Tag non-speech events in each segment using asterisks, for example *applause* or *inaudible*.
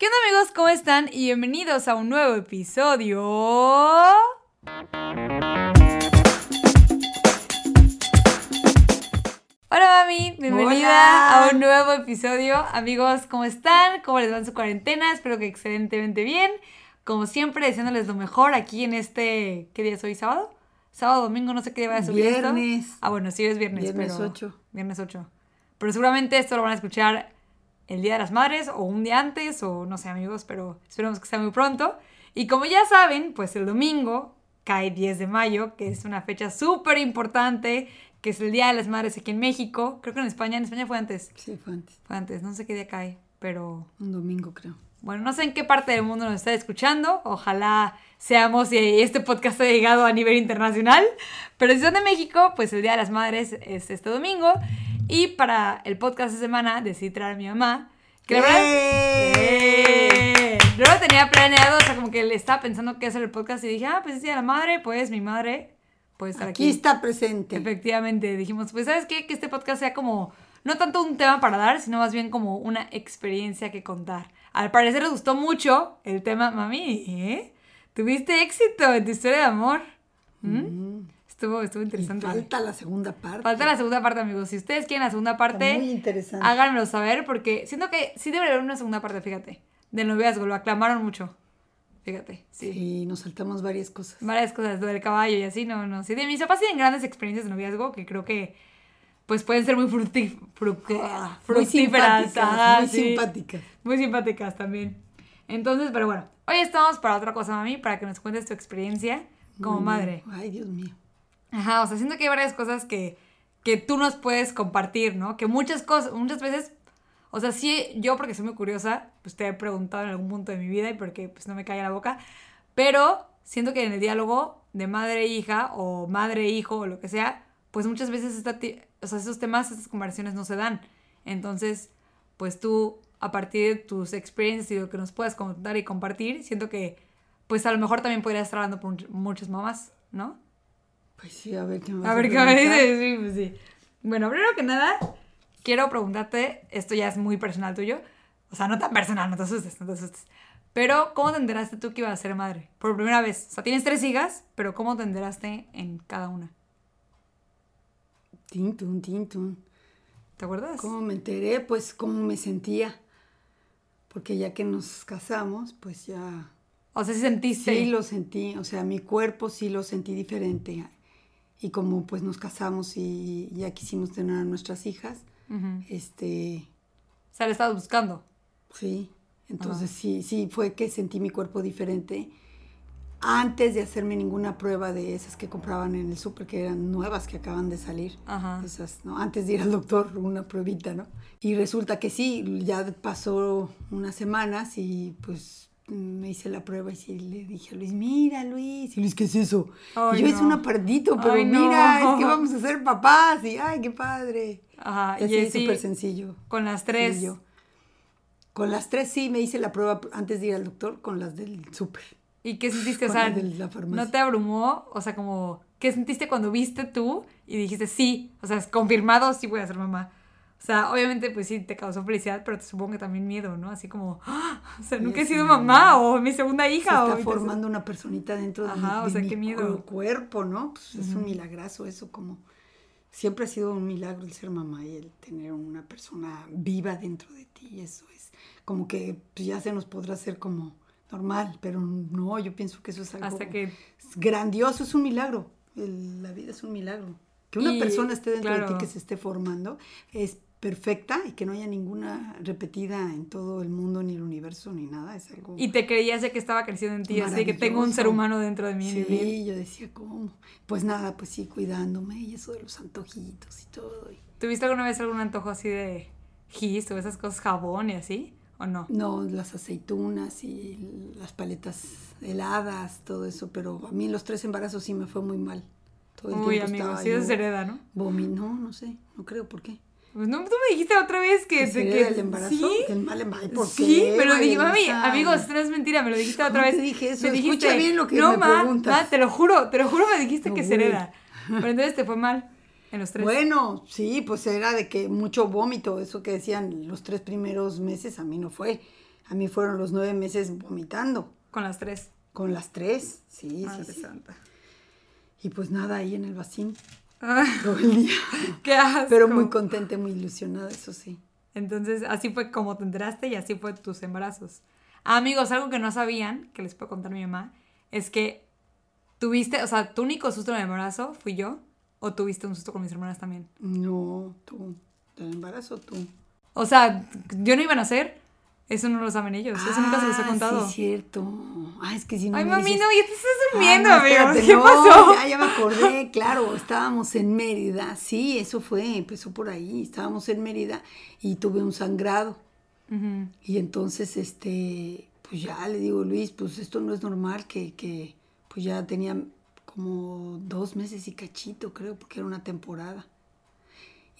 ¿Qué onda amigos? ¿Cómo están? Y bienvenidos a un nuevo episodio. Hola mami, bienvenida Hola. a un nuevo episodio. Amigos, ¿cómo están? ¿Cómo les va en su cuarentena? Espero que excelentemente bien. Como siempre, deseándoles lo mejor aquí en este... ¿Qué día es hoy? ¿Sábado? Sábado, domingo, no sé qué día va a subir esto. Viernes. Ah, bueno, sí es viernes, Viernes pero... 8. Viernes 8. Pero seguramente esto lo van a escuchar el Día de las Madres o un día antes o no sé amigos, pero esperemos que sea muy pronto. Y como ya saben, pues el domingo cae 10 de mayo, que es una fecha súper importante, que es el Día de las Madres aquí en México. Creo que en España, en España fue antes. Sí, fue antes. Fue antes, no sé qué día cae, pero Un domingo, creo. bueno, no sé en qué parte del mundo nos está escuchando. Ojalá seamos y este podcast haya llegado a nivel internacional. Pero si son de México, pues el Día de las Madres es este domingo. Y para el podcast de semana decidí traer a mi mamá. Que la verdad. ¡Eh! No lo tenía planeado, o sea, como que le estaba pensando qué hacer el podcast y dije, ah, pues es Día de la Madre, pues mi madre puede estar aquí. Aquí está presente. Efectivamente, dijimos, pues sabes qué, que este podcast sea como, no tanto un tema para dar, sino más bien como una experiencia que contar. Al parecer les gustó mucho el tema, mami, ¿eh? Tuviste éxito en tu historia de amor. ¿Mm? Mm. Estuvo, estuvo Y interesante. falta la segunda parte. Falta la segunda parte, amigos. Si ustedes quieren la segunda Está parte, muy interesante. háganmelo saber porque siento que sí debería haber una segunda parte, fíjate. Del noviazgo, lo aclamaron mucho. Fíjate, sí. Sí, nos saltamos varias cosas. varias cosas, lo del caballo y así, no, no. Sí, de mis papás tienen grandes experiencias de noviazgo que creo que pues pueden ser muy Ah, muy fructíferas. simpáticas, ajá, muy sí. simpáticas. Muy simpáticas también. Entonces, pero bueno, hoy estamos para otra cosa, mami, para que nos cuentes tu experiencia como Muy madre. Ay, Dios mío. Ajá, o sea, siento que hay varias cosas que, que tú nos puedes compartir, ¿no? Que muchas cosas, muchas veces, o sea, sí, yo porque soy muy curiosa, pues te he preguntado en algún punto de mi vida y porque pues no me cae la boca, pero siento que en el diálogo de madre e hija o madre e hijo o lo que sea, pues muchas veces esta o sea, esos temas, estas conversaciones no se dan. Entonces, pues tú, a partir de tus experiencias y lo que nos puedas contar y compartir, siento que, pues a lo mejor también podrías estar hablando por much- muchas mamás, ¿no? Pues sí, a ver qué me A ver qué me dices, sí, pues sí. Bueno, primero que nada, quiero preguntarte, esto ya es muy personal tuyo, o sea, no tan personal, no te asustes, no te asustes. Pero, ¿cómo te enteraste tú que ibas a ser madre? Por primera vez. O sea, tienes tres hijas, pero ¿cómo te enteraste en cada una? Tin, tun, tin, tun. ¿Te acuerdas? ¿Cómo me enteré? Pues cómo me sentía. Porque ya que nos casamos, pues ya O sea, si sentiste. Sí lo sentí, o sea, mi cuerpo sí lo sentí diferente. Y como pues nos casamos y ya quisimos tener a nuestras hijas, este, O sea, le estabas buscando. sí, entonces sí, sí fue que sentí mi cuerpo diferente antes de hacerme ninguna prueba de esas que compraban en el súper, que eran nuevas, que acaban de salir. Ajá. Esas, ¿no? Antes de ir al doctor, una pruebita, ¿no? Y resulta que sí, ya pasó unas semanas y pues me hice la prueba y sí le dije a Luis, mira Luis, y Luis, ¿qué es eso? Y yo es no. un apartito, pero Ay, no. mira, es que vamos a ser papás y ay, qué padre. Ajá. Y así es súper sencillo. con las tres. Yo. Con las tres sí me hice la prueba antes de ir al doctor, con las del súper. ¿Y qué sentiste? O Con sea, las de la farmacia. ¿no te abrumó? O sea, como, ¿qué sentiste cuando viste tú y dijiste sí? O sea, es confirmado, sí voy a ser mamá. O sea, obviamente, pues sí, te causó felicidad, pero te supongo que también miedo, ¿no? Así como, ¡ah! *gasps* o sea, nunca he sido mamá o mi segunda Se hija. o está mi formando una personita dentro de, Ajá, mi, o sea, mi qué miedo. cu- cuerpo, ¿no? Pues es un milagrazo eso, como siempre ha sido un milagro el ser mamá y el tener una persona viva dentro de ti, eso es como que pues, ya se nos podrá hacer como normal, pero no, yo pienso que eso es algo Hasta que- es grandioso, es un milagro, El- la vida es un milagro. Que una Y, persona esté dentro de ti, que se esté formando, es perfecta y que no haya ninguna repetida en todo el mundo, ni el universo, ni nada, es algo... Y te creías de que estaba creciendo en ti, así que tengo un ser humano dentro de mí. Sí, yo decía, ¿cómo? Pues nada, pues sí, cuidándome y eso de los antojitos y todo. ¿Tuviste alguna vez algún antojo así de gis o esas cosas, jabón y así? ¿O no? No, las aceitunas y las paletas heladas, todo eso, pero a mí en los tres embarazos sí me fue muy mal. Todo el Uy, tiempo amigo, estaba sí se hereda, ¿no? vomi- no, no sé, no creo por qué. Pues no, tú me dijiste otra vez que... ¿Se que- hereda el embarazo? Sí, Que el mal embarazo, ¿por sí, qué, me lo dije, mami, amigos, no es mentira, me lo dijiste otra ¿Cómo vez. te dije eso? Me Escucha bien lo que no, me ma, preguntas. ma, te lo juro, te lo juro, me dijiste No, que se hereda. Pero entonces te fue mal en los tres. Bueno, sí, pues era de que mucho vómito, eso que decían los tres primeros meses, a mí no fue. A mí fueron los nueve meses vomitando. Con las tres. Con las tres, sí, Madre sí, sí. santa. Y pues nada, ahí en el vacín Ah, todo el día. *laughs* qué asco. Pero muy contenta, muy ilusionada, eso sí. Entonces, así fue como te enteraste y así fue tus embarazos. Ah, amigos, algo que no sabían, que les puedo contar mi mamá, es que tuviste, o sea, tu único susto en el embarazo fui yo, o tuviste un susto con mis hermanas también. No, tú. ¿Del embarazo tú? O sea, yo no iba a nacer, eso no lo saben ellos, eso nunca se los he Ah, contado. Sí, cierto. Ah, es que si no Ay, me mami, dices- no, ya te estás Ah, durmiendo, no, amigos. espérate, ¿Qué no, pasó? Ya, ya me acordé, claro, estábamos en Mérida, sí, eso fue, empezó por ahí, estábamos en Mérida y tuve un sangrado. Y entonces, este, pues ya le digo, Luis, pues esto no es normal, que, que pues ya tenía como dos meses y cachito, creo, porque era una temporada.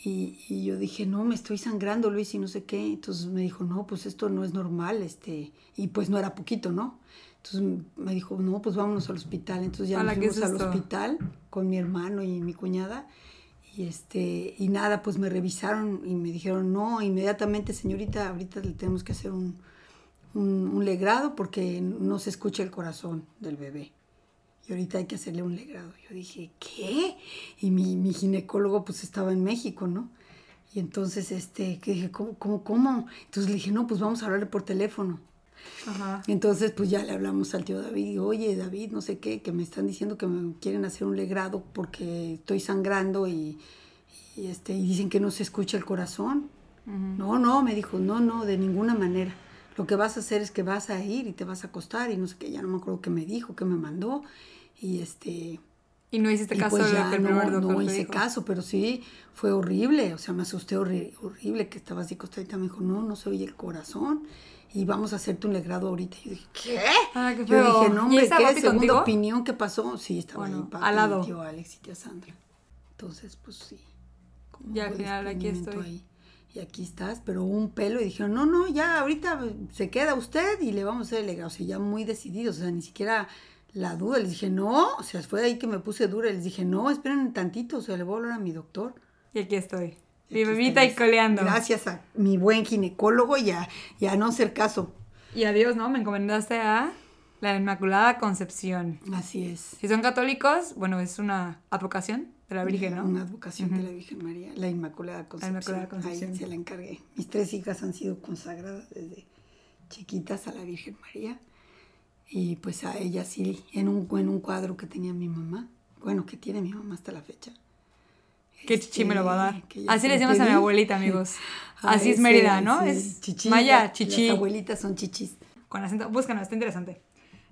Y, y yo dije, no, me estoy sangrando, Luis, y no sé qué. Entonces me dijo, no, pues esto no es normal, este, y pues no era poquito, ¿no? Entonces me dijo, no, pues vámonos al hospital. Entonces ya nos fuimos al hospital con mi hermano y mi cuñada. Y este, y nada, pues me revisaron y me dijeron, no, inmediatamente, señorita, ahorita le tenemos que hacer un, un, un legrado porque no se escucha el corazón del bebé. Y ahorita hay que hacerle un legrado. Yo dije, ¿qué? Y mi, mi ginecólogo pues estaba en México, ¿no? Y entonces, este, que dije, ¿cómo, cómo, cómo? Entonces le dije, no, pues vamos a hablarle por teléfono. Ajá. Entonces, pues ya le hablamos al tío David, y, oye, David, no sé qué, que me están diciendo que me quieren hacer un legrado porque estoy sangrando y, y, este, y dicen que no se escucha el corazón. No, no, me dijo, no, no, de ninguna manera. Lo que vas a hacer es que vas a ir y te vas a acostar y no sé qué, ya no me acuerdo qué me dijo, qué me mandó. Y este, Y no hiciste y caso pues de ya que no, no hice dijo. caso, pero sí fue horrible, o sea, me asusté horri- horrible que estaba así acostadita, me dijo, no, no se oye el corazón y vamos a hacerte un legrado ahorita. Y yo dije, ¿qué? Ah, qué Yo feo. dije, no, ¿Y hombre, ¿qué? Segunda contigo? opinión, ¿qué pasó? Sí, estaba Bueno, ahí papi, al lado. tío Alex y tía Sandra. Entonces, pues sí. Ya, al final, aquí estoy. ahí. Y aquí estás, pero un pelo y dijeron, no, no, ya ahorita se queda usted y le vamos a hacer el legrado. O sea, ya muy decididos, o sea, ni siquiera la duda. Les dije, no, o sea, fue ahí que me puse dura. Les dije, no, esperen tantito, o sea, le voy a hablar a mi doctor. Y aquí estoy. Y Mi aquí bebita y coleando. Gracias a mi buen ginecólogo y a, y a no hacer caso. Y adiós, ¿no? Me encomendaste a la Inmaculada Concepción. Así es. Si son católicos, bueno, es una advocación de la Virgen, ¿no? Una advocación de la Virgen María, la Inmaculada Concepción. Inmaculada Concepción. Ahí se la encargué. Mis tres hijas han sido consagradas desde chiquitas a la Virgen María. Y pues a ella sí, en un, en un cuadro que tenía mi mamá. Bueno, que tiene mi mamá hasta la fecha. ¿Qué chichi me lo va a dar? Este, Así le decimos a mi abuelita, amigos. *laughs* Así es Mérida, ¿no? Es chichi, Maya, chichi. Las abuelitas son chichis. Con acento. Búscanos, está interesante.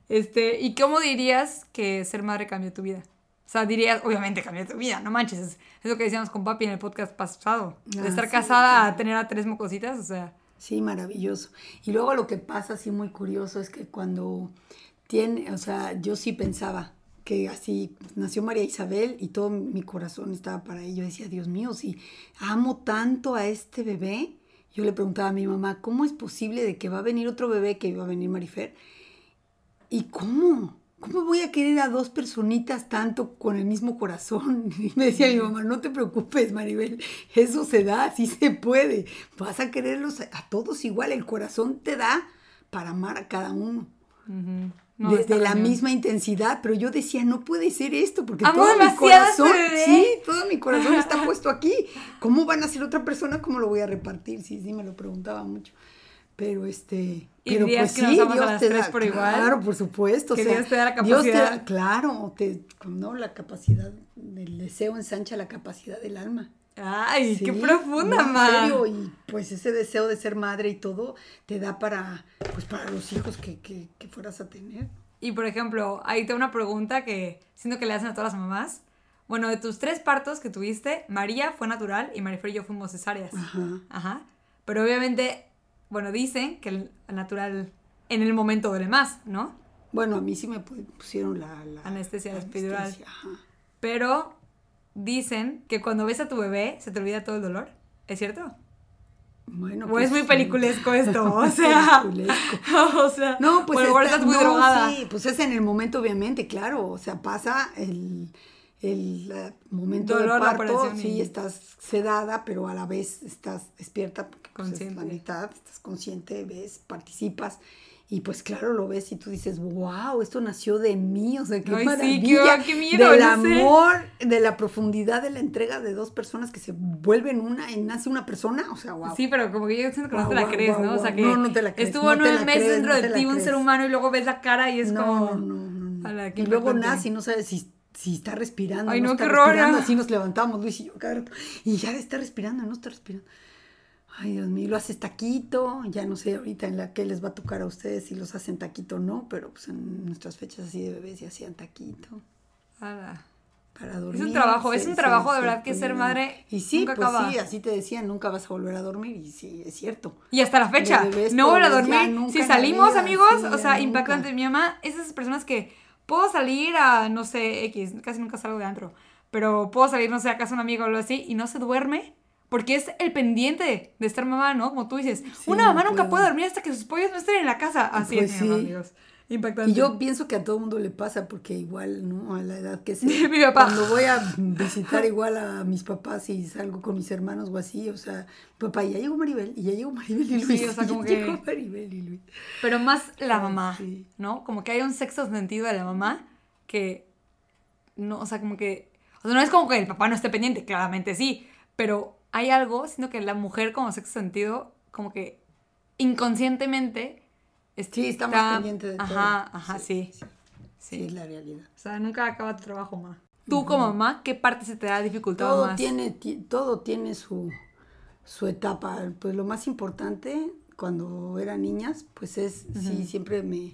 Este, ¿y cómo dirías que ser madre cambió tu vida? O sea, dirías, obviamente cambió tu vida, no manches. Es, es lo que decíamos con papi en el podcast pasado. De Ah, estar sí, casada a tener a tres mocositas, o sea. Sí, maravilloso. Y luego lo que pasa así muy curioso es que cuando tiene, o sea, yo sí pensaba que así nació María Isabel y todo mi corazón estaba para ello. Decía, Dios mío, si amo tanto a este bebé, yo le preguntaba a mi mamá, ¿cómo es posible de que va a venir otro bebé que iba a venir Marifer? ¿Y cómo? ¿Cómo voy a querer a dos personitas tanto con el mismo corazón? *laughs* Y me decía mi mamá, no te preocupes, Maribel, eso se da, así se puede. Vas a quererlos a, todos igual, el corazón te da para amar a cada uno. No, desde la misma intensidad, pero yo decía, no puede ser esto, porque Amo todo mi corazón, bebé. sí, todo mi corazón está *laughs* puesto aquí. ¿Cómo van a ser otra persona? ¿Cómo lo voy a repartir? Sí, sí, me lo preguntaba mucho. Pero este, ¿Y pero pues que nos sí, amas a Dios las te tres da, por igual? claro, por supuesto. o Que sea, Dios te da la Dios te da- capacidad. claro, te, no, la capacidad, el deseo ensancha la capacidad del alma. Ay, qué profunda, no, en serio, y pues ese deseo de ser madre y todo te da para, pues para los hijos que, que, que fueras a tener. Y por ejemplo, ahí tengo una pregunta que siento que le hacen a todas las mamás. Bueno, de tus tres partos que tuviste, María fue natural y Marifer y yo fuimos cesáreas. Ajá. Ajá. Pero obviamente, bueno, dicen que el natural en el momento duele más, ¿no? Bueno, a mí sí me pu- pusieron la, la Anestesia ajá. Pero dicen que cuando ves a tu bebé se te olvida todo el dolor. ¿Es cierto? Bueno, O es muy sí. peliculesco esto, *laughs* o sea. *laughs* O sea, No, pues o a lo mejor está- estás muy no, drogada. sí, pues es en el momento, obviamente, claro. O sea, pasa el, el momento de Dolor, la parto, sí, y- estás sedada, pero a la vez estás despierta porque pues, es Consciente. la mitad, estás consciente, ves, participas. Y pues claro, lo ves y tú dices, wow, esto nació de mí, o sea, qué Ay, sí, maravilla. qué- qué miedo, del no sé. amor, de la profundidad de la entrega de dos personas que se vuelven una y nace una persona, o sea, wow. Sí, pero como que yo siento que no Guau, te la guau, crees, guau, ¿no? O sea, que No, no te la crees, estuvo no nueve la meses dentro no de la ti un ser humano y luego ves la cara y es no, como... no, no, no. Ala, qué Y luego nace y no sabes si, si está respirando, Ay, no, no, está qué respirando, así nos levantamos Luis y yo rato, y ya está respirando, no está respirando. Ay, Dios mío, lo haces taquito, ya no sé ahorita en la que les va a tocar a ustedes si los hacen taquito o no, pero pues en nuestras fechas así de bebés ya hacían taquito Ala. para dormir. Es un trabajo, es se- un se- trabajo de se verdad que ser madre Y sí, nunca pues acaba. sí, así te decían, nunca vas a volver a dormir y sí, es cierto. Y hasta la fecha, no voy a dormir. Si salimos, vida, amigos, sí, o sea, impactante. Mi mamá es esas personas que puedo salir a, no sé, X, casi nunca salgo de antro, pero puedo salir, no sé, a casa de un amigo o algo así, y no se duerme. Porque es el pendiente de estar mamá, ¿no? Como tú dices. Sí, una mamá no nunca puede dormir hasta que sus pollos no estén en la casa. Así Pues es, sí. amigos. Impactante. Y yo pienso que a todo mundo le pasa, porque igual, ¿no? A la edad que *laughs* sea. Mi papá. Cuando voy a visitar *laughs* igual a mis papás y salgo con mis hermanos o así, o sea, papá, ya llegó Maribel, y ya llegó Maribel y Sí, Luis. o sea, *laughs* como ya que- llegó Maribel y Luis. Pero más la mamá, sí. ¿no? Como que hay un sexto sentido de la mamá que no, o sea, como que, o sea, no es como que el papá no esté pendiente, claramente sí, pero hay algo, sino que la mujer como sexto sentido, como que inconscientemente Sí, está más pendiente de todo. Ajá, ajá, sí. Sí, Sí. es la realidad. O sea, nunca acaba tu trabajo, mamá. Tú como mamá, ¿qué parte se te da dificultado Todo más? tiene, ti- todo tiene su, su etapa. Pues lo más importante cuando eran niñas, pues es, sí, siempre me,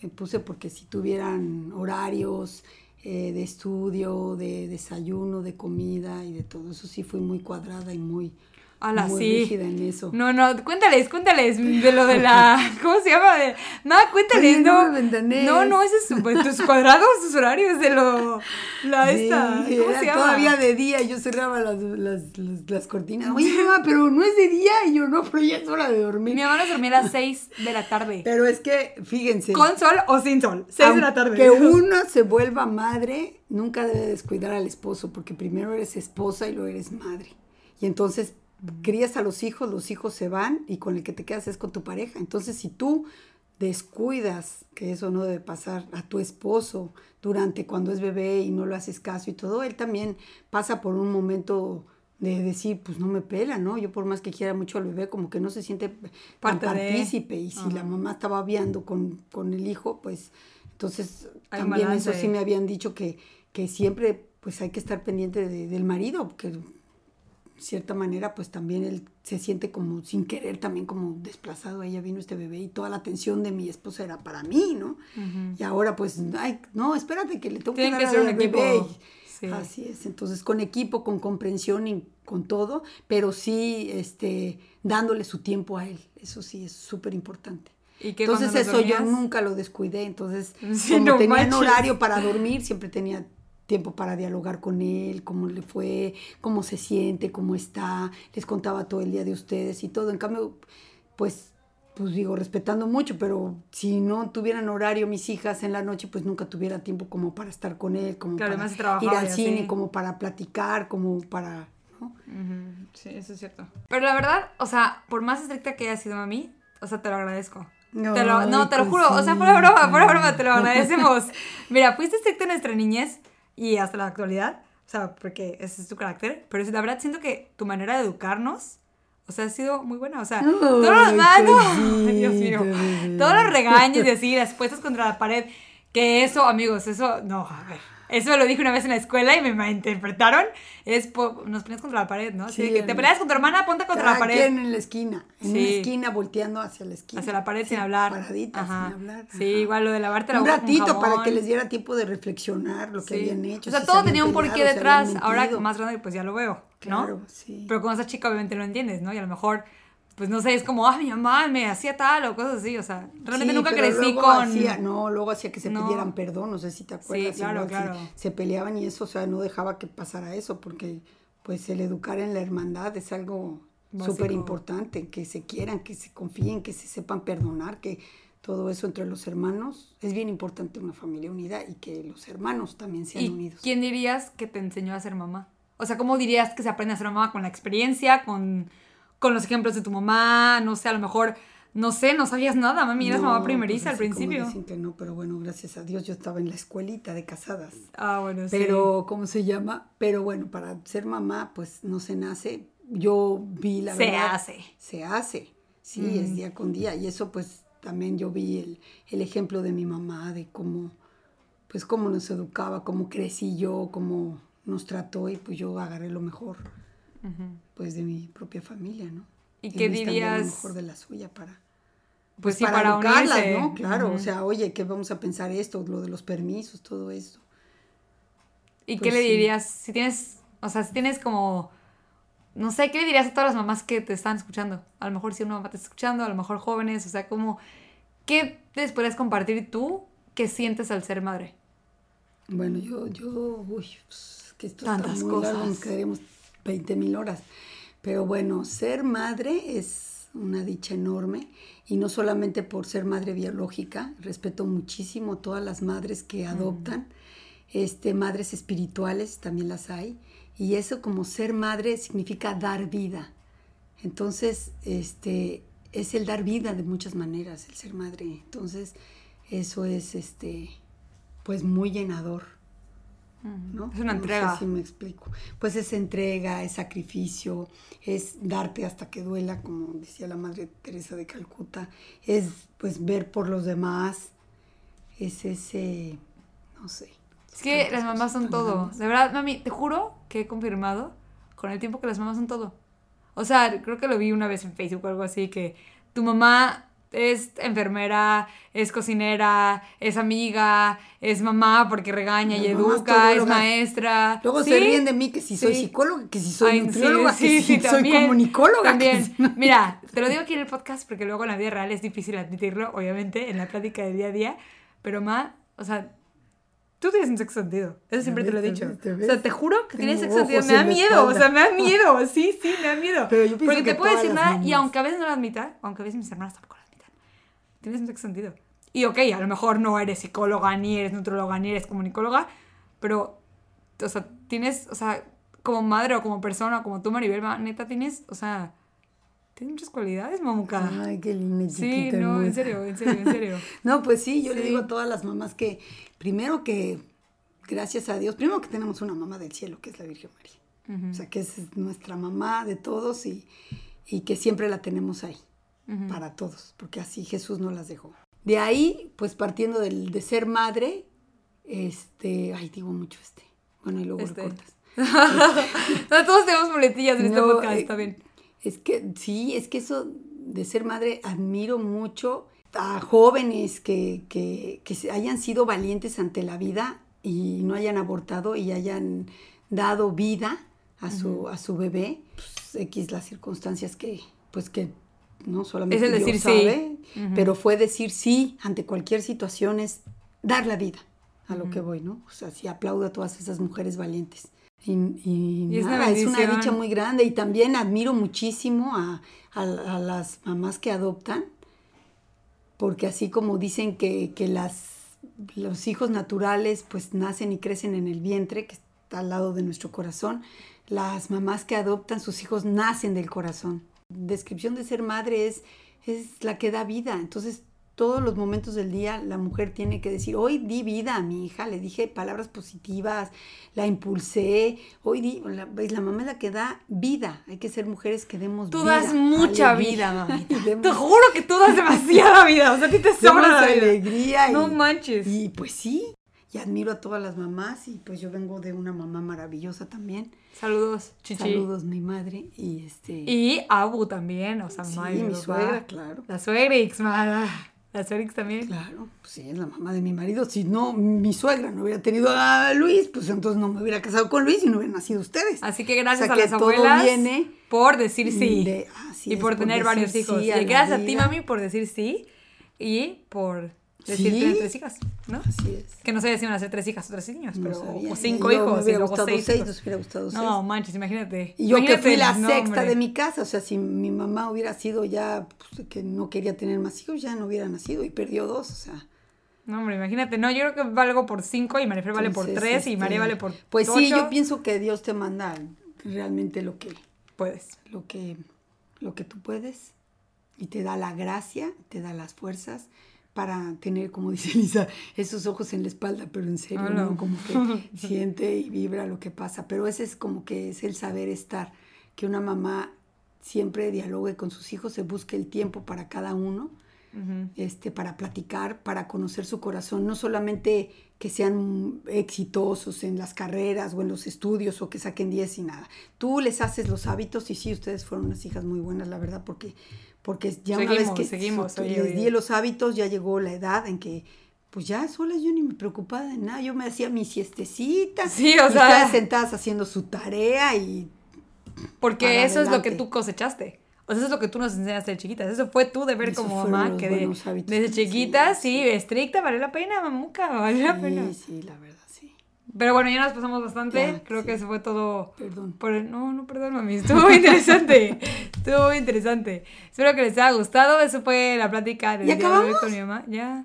me puse porque si tuvieran horarios eh, de estudio, de desayuno, de comida y de todo eso, sí fui muy cuadrada y muy, Ala, muy sí. en eso. No, no, cuéntales, cuéntales de lo de la. *laughs* *laughs* ¿Cómo se llama? De, no, cuéntales, Oye, no. no. No, no, ese es su- tus cuadrados, tus horarios de lo. La Sí, esta. ¿Cómo era se llama? todavía de día yo cerraba las, las, las, las cortinas. Oye, mamá, pero no es de día. Y yo, no, pero ya es hora de dormir. Mi mamá nos dormía a las *laughs* 6 de la tarde. Pero es que, fíjense. ¿Con sol o sin sol? 6 de la tarde. Que uno se vuelva madre, nunca debe descuidar al esposo, porque primero eres esposa y luego eres madre. Y entonces crías a los hijos, los hijos se van y con el que te quedas es con tu pareja. Entonces, si tú descuidas, que eso no debe pasar, a tu esposo durante cuando es bebé y no lo haces caso y todo, él también pasa por un momento de decir, pues no me pela, ¿no? Yo por más que quiera mucho al bebé, como que no se siente Parte de- partícipe. Y si Ajá. la mamá estaba viando con, con el hijo, pues entonces Hay también eso sí me habían dicho que, que siempre pues hay que estar pendiente de- del marido, porque cierta manera pues también él se siente como sin querer también como desplazado. Ella vino este bebé y toda la atención de mi esposa era para mí, ¿no? Y ahora pues, ay, no, espérate que le tengo Tienen que que dar ser al un equipo. bebé. Sí. Así es, entonces con equipo, con comprensión y con todo, pero sí este, dándole su tiempo a él. Eso sí es súper importante. ¿Y Entonces eso yo nunca lo descuidé, entonces Sí, como no tenía manches. horario para dormir, siempre tenía tiempo para dialogar con él, cómo le fue, cómo se siente, cómo está, les contaba todo el día de ustedes y todo. En cambio, pues, pues digo, respetando mucho, pero si no tuvieran horario mis hijas en la noche, pues nunca tuviera tiempo como para estar con él, como Claro, para ir al cine, como para platicar, como para... ¿no? Sí, eso es cierto. Pero la verdad, o sea, por más estricta que haya sido mami, o sea, te lo agradezco. te lo, no, te lo juro, o sea, fuera broma, fuera broma, te lo agradecemos. *laughs* Mira, fuiste estricta en nuestra niñez y hasta la actualidad, o sea, porque ese es tu carácter, pero la verdad siento que tu manera de educarnos, o sea, ha sido muy buena, o sea, *laughs* Ay, todos los Dios mío, todos los regaños y así, las puestas contra la pared, que eso, amigos, eso, no, a ver. Eso me lo dije una vez en la escuela y me malinterpretaron. Es nos ponías contra la pared, ¿no? Así Sí, que te peleas con tu hermana, ponte contra la pared. en la esquina, en una Sí. esquina volteando hacia la esquina. Hacia la pared Sí, sin hablar. Paradita, Ajá. sin hablar. Sí, igual lo de lavarte la Un boca con ratito para que les diera tiempo de reflexionar lo que habían hecho. O sea, si todo tenía un porqué peleado, detrás. Ahora más grande, pues ya lo veo, ¿no? Claro, sí. Pero cuando estás chica, obviamente no entiendes, ¿no? Y a lo mejor, pues no sé, es como, ah, mi mamá me hacía tal o cosas así. O sea, realmente Sí, nunca pero crecí luego con. hacía- no, luego hacía que se No. pidieran perdón, no sé si te acuerdas. claro, igual, claro. si se peleaban y eso, o sea, no dejaba que pasara eso, porque pues el educar en la hermandad es algo súper importante, que se quieran, que se confíen, que se sepan perdonar, que todo eso entre los hermanos. Es bien importante una familia unida y que los hermanos también sean ¿Y unidos. quién dirías que te enseñó a ser mamá? O sea, ¿cómo dirías que se aprende a ser mamá? ¿Con la experiencia? ¿Con, con los ejemplos de tu mamá? No sé, a lo mejor, no sé, no sabías nada, mami, eras No, mamá primeriza pues al así como principio. Dicen que no, pero bueno, gracias a Dios yo estaba en la escuelita de casadas. Ah, bueno, sí. Pero, ¿cómo se llama? Pero bueno, para ser mamá, pues no se nace. Yo vi la Se verdad. hace. Se hace, sí, es día con día. Y eso pues también yo vi el, el ejemplo de mi mamá, de cómo, pues cómo nos educaba, cómo crecí yo, cómo nos trató y pues yo agarré lo mejor, pues de mi propia familia, ¿no? ¿Y también dirías? Lo mejor de la suya para Pues sí, para, para, educarlas, unirse. ¿no? Claro, o sea, oye, ¿qué vamos a pensar esto? Lo de los permisos, todo eso. ¿Y pues qué le sí. dirías? Si tienes, o sea, si tienes como, no sé, ¿qué le dirías a todas las mamás que te están escuchando? A lo mejor si una mamá te está escuchando, a lo mejor jóvenes, o sea, como, ¿qué les podrías compartir tú que sientes al ser madre? Bueno, yo, yo, uy, pues, que esto Tantas está muy largo, cosas. nos quedaríamos 20 mil horas. Pero bueno, ser madre es una dicha enorme y no solamente por ser madre biológica, respeto muchísimo todas las madres que adoptan, este, madres espirituales también las hay, y eso como ser madre significa dar vida. Entonces, este, es el dar vida de muchas maneras, el ser madre. Entonces, eso es, este, pues muy llenador. ¿No? Es una No sé entrega. si me explico. Pues es entrega, es sacrificio, es darte hasta que duela, como decía la Madre Teresa de Calcuta, es pues ver por los demás, es ese, no sé. Es que las mamás son todo. grandes. De verdad, mami, te juro que he confirmado con el tiempo que las mamás son todo. O sea, creo que lo vi una vez en Facebook o algo así, que tu mamá es enfermera, es cocinera, es amiga, es mamá porque regaña y educa, es maestra. Luego ¿Sí? se ríen de mí que si soy Sí. psicóloga, que si soy Ay, nutrióloga, sí, que si soy también, comunicóloga. También. si- Mira, te lo digo aquí en el podcast porque luego en la vida real es difícil admitirlo, obviamente, en la plática del día a día. Pero, ma, o sea, tú tienes un sexo sentido. Eso siempre te lo he ves, dicho. te ves, te O ves. sea, te juro que tienes sexo sentido. Me da miedo, o sea, me da miedo. Sí, sí, me da miedo. Pero yo porque que te puedo decir nada y aunque a veces no lo admita, aunque a veces mis hermanas tampoco un sexo sentido. Y ok, a lo mejor no eres psicóloga, ni eres nutróloga, ni eres comunicóloga, pero, o sea, tienes, o sea, como madre o como persona, como tú, Maribel, ma, neta, tienes, o sea, tienes muchas cualidades, mamuca. Ay, qué linda sí, no, en serio, en serio, en serio. *laughs* No, pues sí, yo le digo a todas las mamás que primero que, gracias a Dios, primero que tenemos una mamá del cielo, que es la Virgen María. O sea, que es nuestra mamá de todos y, y que siempre la tenemos ahí, para todos, porque así Jesús nos las dejó. De ahí, pues partiendo del, de ser madre, este, ay, digo mucho este. Bueno, y luego Este. lo cortas. *laughs* no, todos tenemos muletillas en este No, podcast, eh, está bien. Es que sí, es que eso de ser madre admiro mucho a jóvenes que, que, que hayan sido valientes ante la vida y no hayan abortado y hayan dado vida a su, a su bebé. Pues, X las circunstancias que, pues que no solamente Es el Dios decir sí. pero fue decir sí ante cualquier situación, es dar la vida a lo que voy, ¿no? O sea, sí aplaudo a todas esas mujeres valientes. Y, y Y es una nada, es una dicha muy grande y también admiro muchísimo a, a- a las mamás que adoptan, porque así como dicen que, que las, los hijos naturales pues nacen y crecen en el vientre, que está al lado de nuestro corazón, las mamás que adoptan sus hijos nacen del corazón. Descripción de ser madre es, es la que da vida, entonces todos los momentos del día la mujer tiene que decir, hoy di vida a mi hija, le dije palabras positivas, la impulsé, hoy di, la, ¿ves? la mamá es la que da vida, hay que ser mujeres que demos Tú vida. das mucha alegría. vida, *laughs* mamita. Demos- Te juro que tú das demasiada vida. O sea, a ti te *laughs* sobra la alegría. No manches. y pues sí, y admiro a todas las mamás y pues yo vengo de una mamá maravillosa también. Saludos, chichi. Saludos mi madre y este Y Abu también, o sea, sí, y mi suegra, claro. La suegrix, mala. La suegrix también. Claro, pues sí, es la mamá de mi marido. Si no, mi suegra no hubiera tenido a Luis, pues entonces no me hubiera casado con Luis y no hubieran nacido ustedes. Así que gracias O sea, a que las todo abuelas viene por decir sí. de- así y es, por por tener varios sí hijos. a y gracias a ti, mami, por decir sí. Y por Decir Sí. tener tres hijas, ¿no? Así es. Que no sabía si iban a ser tres hijas o tres niños, No pero sabía. o cinco Yo me hijos y luego seis. seis, hijos. nos hubiera gustado seis. No, manches, imagínate. Y yo que Imagínate, fui la no, sexta hombre. de mi casa, o sea, si mi mamá hubiera sido ya, pues, que no quería tener más hijos, ya no hubiera nacido y perdió dos, o sea. No, hombre, imagínate. No, yo creo que valgo por cinco y Marifer vale por entonces, tres y este, María vale por Pues ocho. sí, yo pienso que Dios te manda realmente lo que, Puedes. lo que, lo que tú puedes y te da la gracia, te da las fuerzas para tener, como *laughs* dice Lisa, esos ojos en la espalda, pero en serio, Hola. ¿no? Como que *laughs* siente y vibra lo que pasa. Pero ese es como que es el saber estar, que una mamá siempre dialogue con sus hijos, se busque el tiempo para cada uno, este, para platicar, para conocer su corazón, no solamente que sean exitosos en las carreras o en los estudios o que saquen 10 y nada. Tú les haces los hábitos y sí, ustedes fueron unas hijas muy buenas, la verdad, porque, porque ya una vez Seguimos, que seguimos, su- oye, les oye. di los hábitos, ya llegó la edad en que pues ya sola yo ni me preocupaba de nada, yo me hacía mi siestecita, Sí, o y sea- sentadas haciendo su tarea y Porque eso es lo que tú cosechaste. O sea, eso es lo que tú nos enseñaste de chiquitas. Eso fue tu deber Esos como mamá. Que de- desde chiquitas, sí, estricta, valió la pena, mamuca, valió la pena. sí, sí, la verdad. Pero bueno, ya nos pasamos bastante. Ya, Creo sí. que eso fue todo. Perdón. Por el- no, no, perdón, mami. Estuvo muy interesante. *laughs* Estuvo muy interesante. Espero que les haya gustado. Eso fue la plática del ¿Ya día de hoy acabamos? con mi mamá. Ya.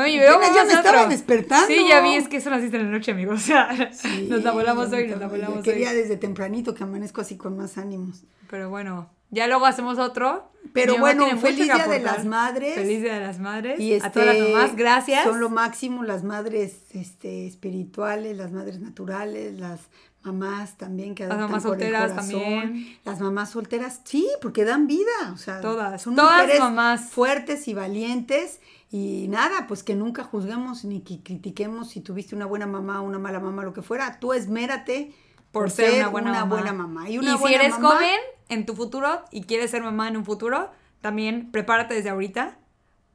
Apenas veo ya me estaba despertando. Sí, ya vi, es que son las 6 de la noche, amigos. *laughs* O sea, Sí, nos la volamos hoy, nos la volamos Quería hoy. desde tempranito que amanezco así con más ánimos. Pero bueno, ya luego hacemos otro. Pero bueno, feliz Día de las Madres. Feliz Día de las Madres. Y a todas las este, mamás, gracias. Son lo máximo las madres este, espirituales, las madres naturales, las mamás también que Las mamás por el solteras corazón. también. Las mamás solteras, sí, porque dan vida. O sea, Todas, son todas mujeres mamás. fuertes y valientes. Y nada, pues que nunca juzguemos ni que critiquemos si tuviste una buena mamá o una mala mamá, lo que fuera. Tú esmérate por ser, una buena mamá. mamá. Y, Y, una si buena eres mamá- joven en tu futuro y quieres ser mamá en un futuro, también prepárate desde ahorita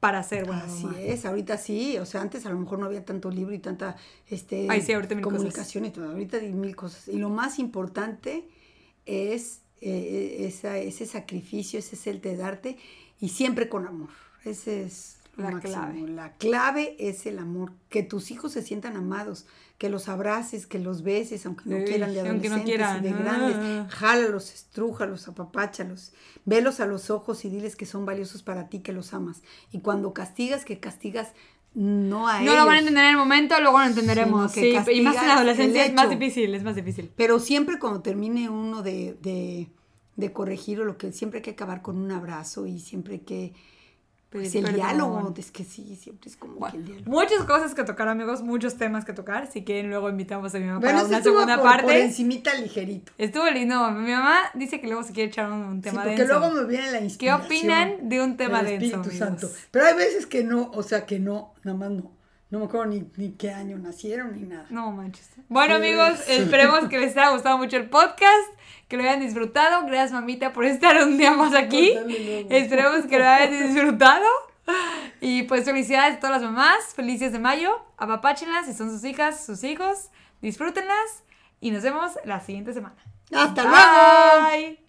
para ser buena Así mamá. es, ahorita sí, o sea, antes a lo mejor no había tanto libro y tanta este, Ay, sí, ahorita comunicación y todo, ahorita hay mil cosas. Y lo más importante es eh, esa, ese sacrificio, ese es el de darte y siempre con amor. Ese es La máximo. clave. La clave es el amor, que tus hijos se sientan amados, que los abraces, que los beses, aunque no quieran de aunque no adolescentes quieran. y de Ah. grandes. Jálalos, estrújalos, apapáchalos, velos a los ojos y diles que son valiosos para ti, que los amas. Y cuando castigas, que castigas no a No ellos. lo van a entender en el momento, luego lo entenderemos. Sí, y más en la adolescencia es más difícil, es más difícil. Pero siempre cuando termine uno de, de, de corregir o lo que siempre hay que acabar con un abrazo y siempre hay que pues, Pedir el perdón. diálogo, es que sí, siempre es como Bueno, que el diálogo. muchas cosas que tocar, amigos, muchos temas que tocar. Si quieren, luego invitamos a mi mamá Bueno, para una segunda por, parte. por encimita ligerito. Estuvo lindo. Mi mamá dice que luego se quiere echar un, un Sí, tema porque denso. luego me viene la ¿Qué inspiración. opinan de un tema del denso, Espíritu amigos? Santo. Pero hay veces que no, o sea, que no, nada más no. No me acuerdo ni, ni qué año nacieron ni nada. No manches. Bueno, Sí, amigos, esperemos que les haya gustado mucho el podcast, que lo hayan disfrutado. Gracias, mamita, por estar un día más aquí. Luego. Esperemos que lo hayan disfrutado. Y pues felicidades a todas las mamás. Felices de mayo. Apapáchenlas si son sus hijas, sus hijos. Disfrútenlas. Y nos vemos la siguiente semana. ¡Hasta luego! Bye.